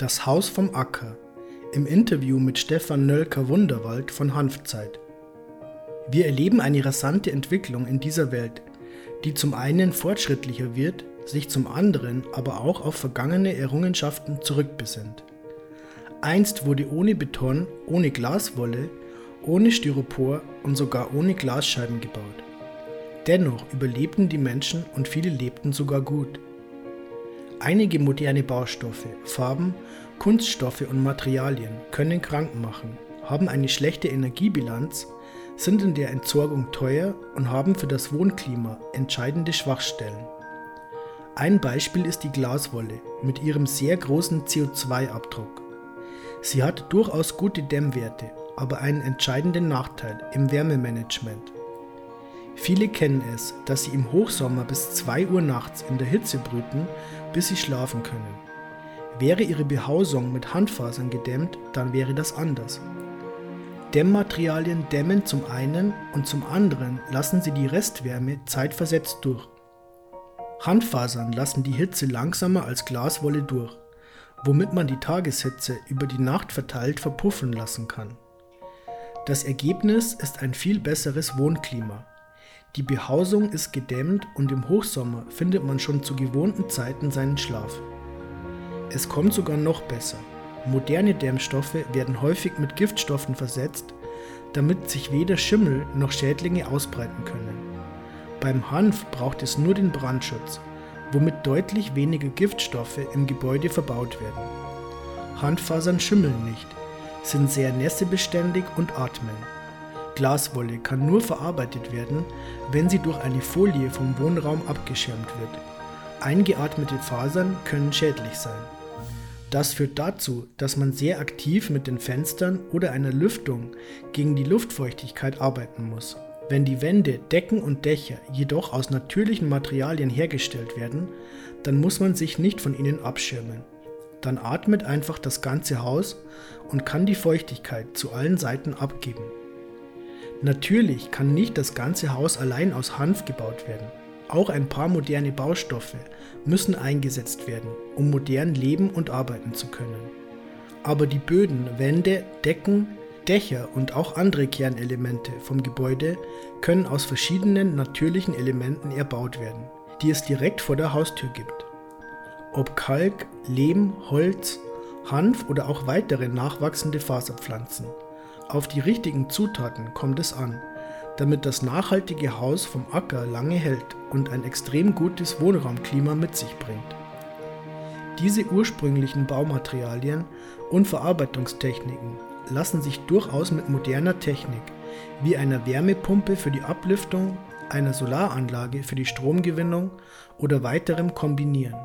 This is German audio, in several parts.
Das Haus vom Acker im Interview mit Stefan Nölker-Wunderwald von Hanfzeit. Wir erleben eine rasante Entwicklung in dieser Welt, die zum einen fortschrittlicher wird, sich zum anderen aber auch auf vergangene Errungenschaften zurückbesinnt. Einst wurde ohne Beton, ohne Glaswolle, ohne Styropor und sogar ohne Glasscheiben gebaut. Dennoch überlebten die Menschen und viele lebten sogar gut. Einige moderne Baustoffe, Farben, Kunststoffe und Materialien können krank machen, haben eine schlechte Energiebilanz, sind in der Entsorgung teuer und haben für das Wohnklima entscheidende Schwachstellen. Ein Beispiel ist die Glaswolle mit ihrem sehr großen CO2-Abdruck. Sie hat durchaus gute Dämmwerte, aber einen entscheidenden Nachteil im Wärmemanagement. Viele kennen es, dass sie im Hochsommer bis 2 Uhr nachts in der Hitze brüten, bis sie schlafen können. Wäre ihre Behausung mit Handfasern gedämmt, dann wäre das anders. Dämmmaterialien dämmen zum einen und zum anderen lassen sie die Restwärme zeitversetzt durch. Handfasern lassen die Hitze langsamer als Glaswolle durch, womit man die Tageshitze über die Nacht verteilt verpuffen lassen kann. Das Ergebnis ist ein viel besseres Wohnklima. Die Behausung ist gedämmt und im Hochsommer findet man schon zu gewohnten Zeiten seinen Schlaf. Es kommt sogar noch besser. Moderne Dämmstoffe werden häufig mit Giftstoffen versetzt, damit sich weder Schimmel noch Schädlinge ausbreiten können. Beim Hanf braucht es nur den Brandschutz, womit deutlich weniger Giftstoffe im Gebäude verbaut werden. Handfasern schimmeln nicht, sind sehr nässebeständig und atmen. Glaswolle kann nur verarbeitet werden, wenn sie durch eine Folie vom Wohnraum abgeschirmt wird. Eingeatmete Fasern können schädlich sein. Das führt dazu, dass man sehr aktiv mit den Fenstern oder einer Lüftung gegen die Luftfeuchtigkeit arbeiten muss. Wenn die Wände, Decken und Dächer jedoch aus natürlichen Materialien hergestellt werden, dann muss man sich nicht von ihnen abschirmen. Dann atmet einfach das ganze Haus und kann die Feuchtigkeit zu allen Seiten abgeben. Natürlich kann nicht das ganze Haus allein aus Hanf gebaut werden. Auch ein paar moderne Baustoffe müssen eingesetzt werden, um modern leben und arbeiten zu können. Aber die Böden, Wände, Decken, Dächer und auch andere Kernelemente vom Gebäude können aus verschiedenen natürlichen Elementen erbaut werden, die es direkt vor der Haustür gibt. Ob Kalk, Lehm, Holz, Hanf oder auch weitere nachwachsende Faserpflanzen. Auf die richtigen Zutaten kommt es an, damit das nachhaltige Haus vom Acker lange hält und ein extrem gutes Wohnraumklima mit sich bringt. Diese ursprünglichen Baumaterialien und Verarbeitungstechniken lassen sich durchaus mit moderner Technik wie einer Wärmepumpe für die Ablüftung, einer Solaranlage für die Stromgewinnung oder weiterem kombinieren.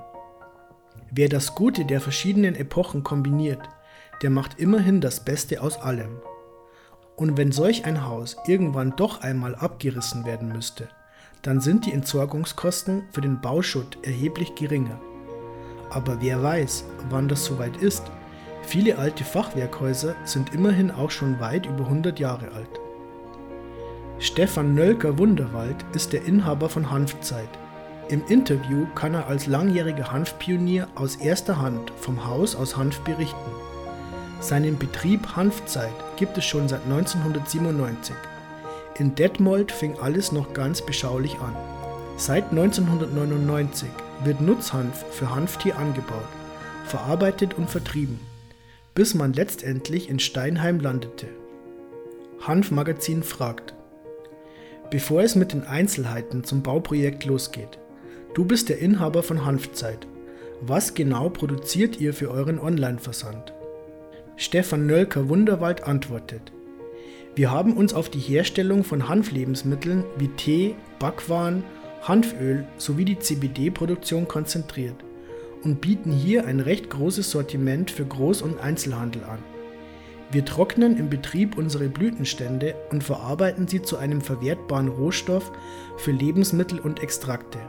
Wer das Gute der verschiedenen Epochen kombiniert, der macht immerhin das Beste aus allem. Und wenn solch ein Haus irgendwann doch einmal abgerissen werden müsste, dann sind die Entsorgungskosten für den Bauschutt erheblich geringer. Aber wer weiß, wann das soweit ist. Viele alte Fachwerkhäuser sind immerhin auch schon weit über 100 Jahre alt. Stefan Nölker Wunderwald ist der Inhaber von Hanfzeit. Im Interview kann er als langjähriger Hanfpionier aus erster Hand vom Haus aus Hanf berichten. Seinen Betrieb Hanfzeit gibt es schon seit 1997. In Detmold fing alles noch ganz beschaulich an. Seit 1999 wird Nutzhanf für Hanftier angebaut, verarbeitet und vertrieben, bis man letztendlich in Steinheim landete. Hanfmagazin fragt. Bevor es mit den Einzelheiten zum Bauprojekt losgeht, du bist der Inhaber von Hanfzeit. Was genau produziert ihr für euren Online-Versand? Stefan Nölker Wunderwald antwortet: Wir haben uns auf die Herstellung von Hanflebensmitteln wie Tee, Backwaren, Hanföl sowie die CBD-Produktion konzentriert und bieten hier ein recht großes Sortiment für Groß- und Einzelhandel an. Wir trocknen im Betrieb unsere Blütenstände und verarbeiten sie zu einem verwertbaren Rohstoff für Lebensmittel und Extrakte.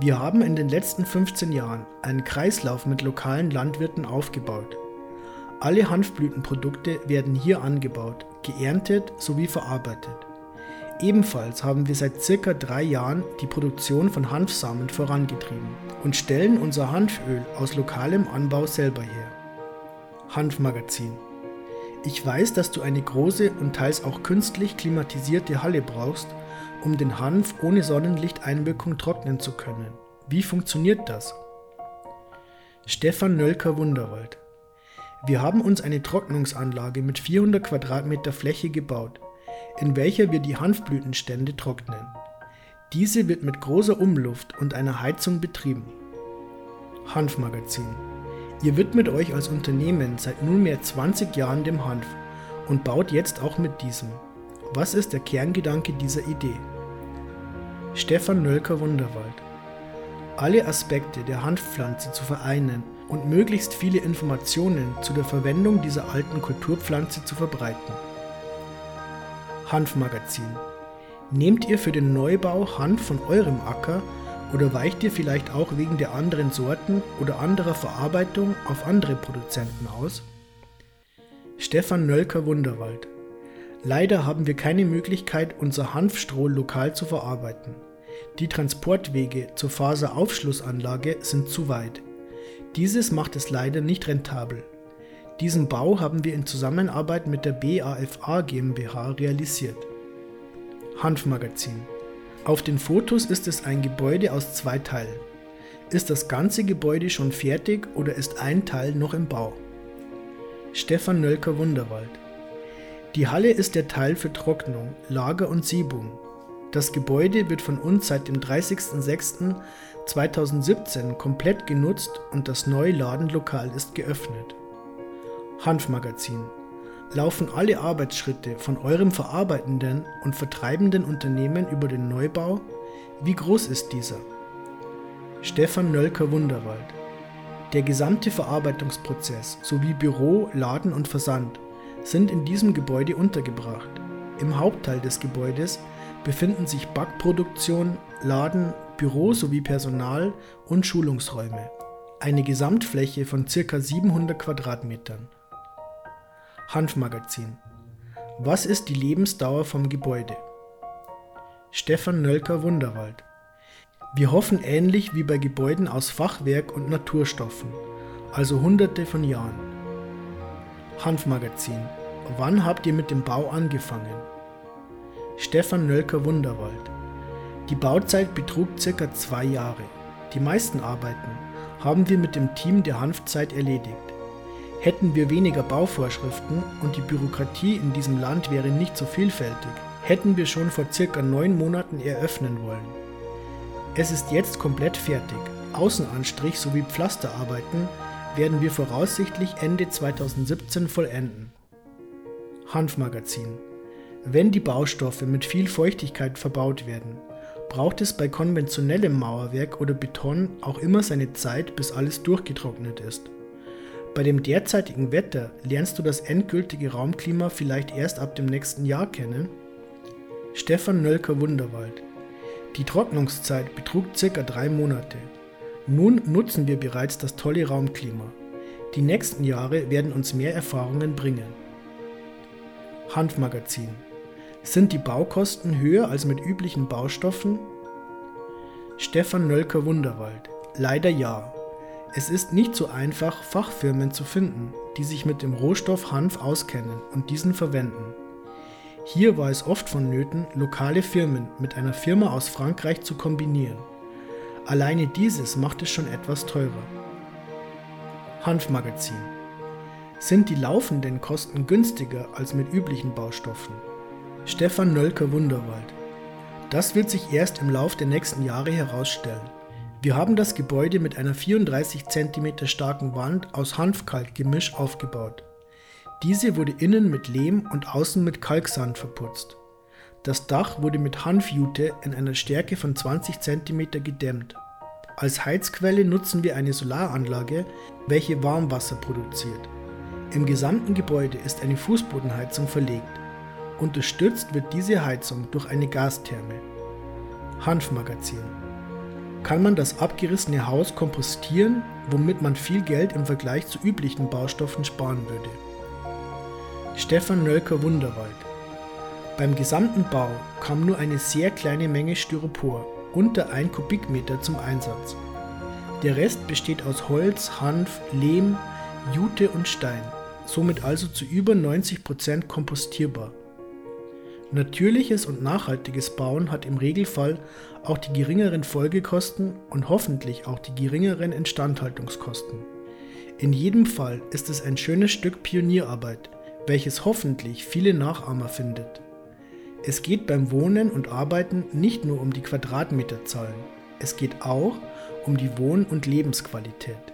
Wir haben in den letzten 15 Jahren einen Kreislauf mit lokalen Landwirten aufgebaut. Alle Hanfblütenprodukte werden hier angebaut, geerntet sowie verarbeitet. Ebenfalls haben wir seit circa drei Jahren die Produktion von Hanfsamen vorangetrieben und stellen unser Hanföl aus lokalem Anbau selber her. Hanfmagazin. Ich weiß, dass du eine große und teils auch künstlich klimatisierte Halle brauchst, um den Hanf ohne Sonnenlichteinwirkung trocknen zu können. Wie funktioniert das? Stefan Nölker Wunderwald. Wir haben uns eine Trocknungsanlage mit 400 Quadratmeter Fläche gebaut, in welcher wir die Hanfblütenstände trocknen. Diese wird mit großer Umluft und einer Heizung betrieben. Hanfmagazin. Ihr widmet euch als Unternehmen seit nunmehr 20 Jahren dem Hanf und baut jetzt auch mit diesem. Was ist der Kerngedanke dieser Idee? Stefan Nölker Wunderwald. Alle Aspekte der Hanfpflanze zu vereinen und möglichst viele Informationen zu der Verwendung dieser alten Kulturpflanze zu verbreiten. Hanfmagazin. Nehmt ihr für den Neubau Hanf von eurem Acker oder weicht ihr vielleicht auch wegen der anderen Sorten oder anderer Verarbeitung auf andere Produzenten aus? Stefan Nölker Wunderwald. Leider haben wir keine Möglichkeit, unser Hanfstroh lokal zu verarbeiten. Die Transportwege zur Faseraufschlussanlage sind zu weit. Dieses macht es leider nicht rentabel. Diesen Bau haben wir in Zusammenarbeit mit der BAFA GmbH realisiert. Hanfmagazin. Auf den Fotos ist es ein Gebäude aus zwei Teilen. Ist das ganze Gebäude schon fertig oder ist ein Teil noch im Bau? Stefan Nölker Wunderwald. Die Halle ist der Teil für Trocknung, Lager und Siebung. Das Gebäude wird von uns seit dem 30.06.2017 komplett genutzt und das neue Ladenlokal ist geöffnet. Hanfmagazin. Laufen alle Arbeitsschritte von eurem verarbeitenden und vertreibenden Unternehmen über den Neubau? Wie groß ist dieser? Stefan Nölker Wunderwald. Der gesamte Verarbeitungsprozess sowie Büro, Laden und Versand sind in diesem Gebäude untergebracht. Im Hauptteil des Gebäudes befinden sich Backproduktion, Laden, Büro sowie Personal und Schulungsräume. Eine Gesamtfläche von ca. 700 Quadratmetern. Hanfmagazin. Was ist die Lebensdauer vom Gebäude? Stefan Nölker Wunderwald. Wir hoffen ähnlich wie bei Gebäuden aus Fachwerk und Naturstoffen, also hunderte von Jahren. Hanfmagazin. Wann habt ihr mit dem Bau angefangen? Stefan Nölker Wunderwald. Die Bauzeit betrug circa zwei Jahre. Die meisten Arbeiten haben wir mit dem Team der Hanfzeit erledigt. Hätten wir weniger Bauvorschriften und die Bürokratie in diesem Land wäre nicht so vielfältig, hätten wir schon vor circa neun Monaten eröffnen wollen. Es ist jetzt komplett fertig. Außenanstrich sowie Pflasterarbeiten werden wir voraussichtlich Ende 2017 vollenden. Hanfmagazin wenn die Baustoffe mit viel Feuchtigkeit verbaut werden, braucht es bei konventionellem Mauerwerk oder Beton auch immer seine Zeit, bis alles durchgetrocknet ist. Bei dem derzeitigen Wetter lernst du das endgültige Raumklima vielleicht erst ab dem nächsten Jahr kennen? Stefan Nölker Wunderwald. Die Trocknungszeit betrug circa drei Monate. Nun nutzen wir bereits das tolle Raumklima. Die nächsten Jahre werden uns mehr Erfahrungen bringen. Hanfmagazin sind die Baukosten höher als mit üblichen Baustoffen? Stefan Nölker Wunderwald. Leider ja. Es ist nicht so einfach, Fachfirmen zu finden, die sich mit dem Rohstoff Hanf auskennen und diesen verwenden. Hier war es oft vonnöten, lokale Firmen mit einer Firma aus Frankreich zu kombinieren. Alleine dieses macht es schon etwas teurer. Hanfmagazin. Sind die laufenden Kosten günstiger als mit üblichen Baustoffen? Stefan Nölker Wunderwald. Das wird sich erst im Lauf der nächsten Jahre herausstellen. Wir haben das Gebäude mit einer 34 cm starken Wand aus Hanfkalkgemisch aufgebaut. Diese wurde innen mit Lehm und außen mit Kalksand verputzt. Das Dach wurde mit Hanfjute in einer Stärke von 20 cm gedämmt. Als Heizquelle nutzen wir eine Solaranlage, welche Warmwasser produziert. Im gesamten Gebäude ist eine Fußbodenheizung verlegt. Unterstützt wird diese Heizung durch eine Gastherme. Hanfmagazin. Kann man das abgerissene Haus kompostieren, womit man viel Geld im Vergleich zu üblichen Baustoffen sparen würde? Stefan Nölker Wunderwald. Beim gesamten Bau kam nur eine sehr kleine Menge Styropor, unter 1 Kubikmeter, zum Einsatz. Der Rest besteht aus Holz, Hanf, Lehm, Jute und Stein. somit also zu über 90% kompostierbar. Natürliches und nachhaltiges Bauen hat im Regelfall auch die geringeren Folgekosten und hoffentlich auch die geringeren Instandhaltungskosten. In jedem Fall ist es ein schönes Stück Pionierarbeit, welches hoffentlich viele Nachahmer findet. Es geht beim Wohnen und Arbeiten nicht nur um die Quadratmeterzahlen, es geht auch um die Wohn- und Lebensqualität.